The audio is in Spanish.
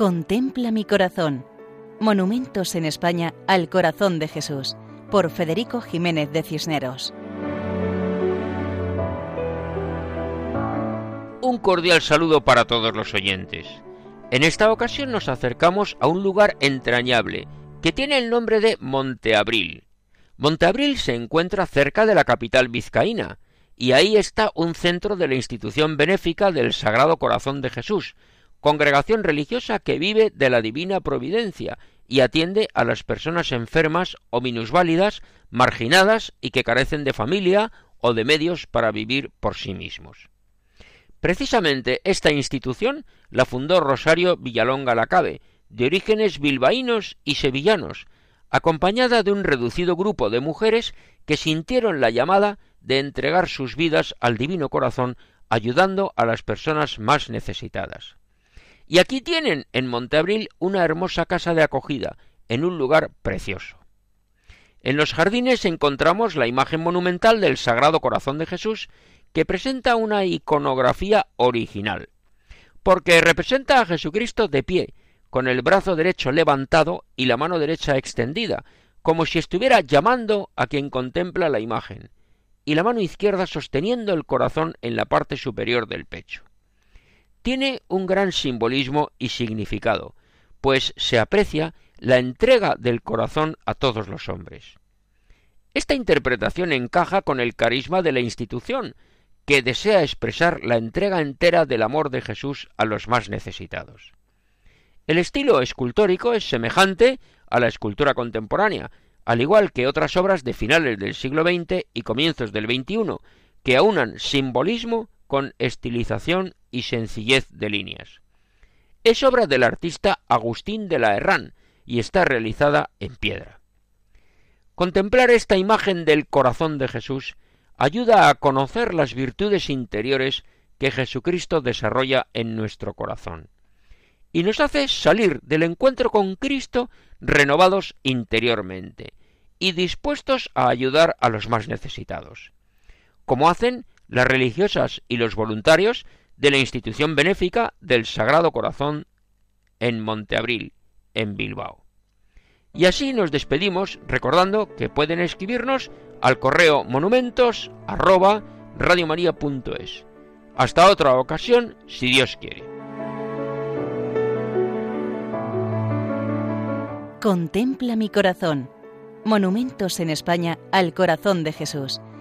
Contempla mi corazón. Monumentos en España al corazón de Jesús, por Federico Jiménez de Cisneros. Un cordial saludo para todos los oyentes. En esta ocasión nos acercamos a un lugar entrañable que tiene el nombre de Monteabril. Monteabril se encuentra cerca de la capital vizcaína, y ahí está un centro de la institución benéfica del Sagrado Corazón de Jesús, congregación religiosa que vive de la divina providencia y atiende a las personas enfermas o minusválidas, marginadas y que carecen de familia o de medios para vivir por sí mismos. Precisamente esta institución la fundó Rosario Villalonga Lacabe, de orígenes bilbaínos y sevillanos, acompañada de un reducido grupo de mujeres que sintieron la llamada de entregar sus vidas al Divino Corazón ayudando a las personas más necesitadas. Y aquí tienen en Monteabril una hermosa casa de acogida, en un lugar precioso. En los jardines encontramos la imagen monumental del Sagrado Corazón de Jesús, que presenta una iconografía original, porque representa a Jesucristo de pie, con el brazo derecho levantado y la mano derecha extendida, como si estuviera llamando a quien contempla la imagen, y la mano izquierda sosteniendo el corazón en la parte superior del pecho tiene un gran simbolismo y significado, pues se aprecia la entrega del corazón a todos los hombres. Esta interpretación encaja con el carisma de la institución, que desea expresar la entrega entera del amor de Jesús a los más necesitados. El estilo escultórico es semejante a la escultura contemporánea, al igual que otras obras de finales del siglo XX y comienzos del XXI, que aunan simbolismo con estilización y sencillez de líneas. Es obra del artista Agustín de la Herrán y está realizada en piedra. Contemplar esta imagen del corazón de Jesús ayuda a conocer las virtudes interiores que Jesucristo desarrolla en nuestro corazón y nos hace salir del encuentro con Cristo renovados interiormente y dispuestos a ayudar a los más necesitados, como hacen las religiosas y los voluntarios de la institución benéfica del Sagrado Corazón en Monteabril, en Bilbao. Y así nos despedimos recordando que pueden escribirnos al correo monumentos Hasta otra ocasión, si Dios quiere. Contempla mi corazón. Monumentos en España al corazón de Jesús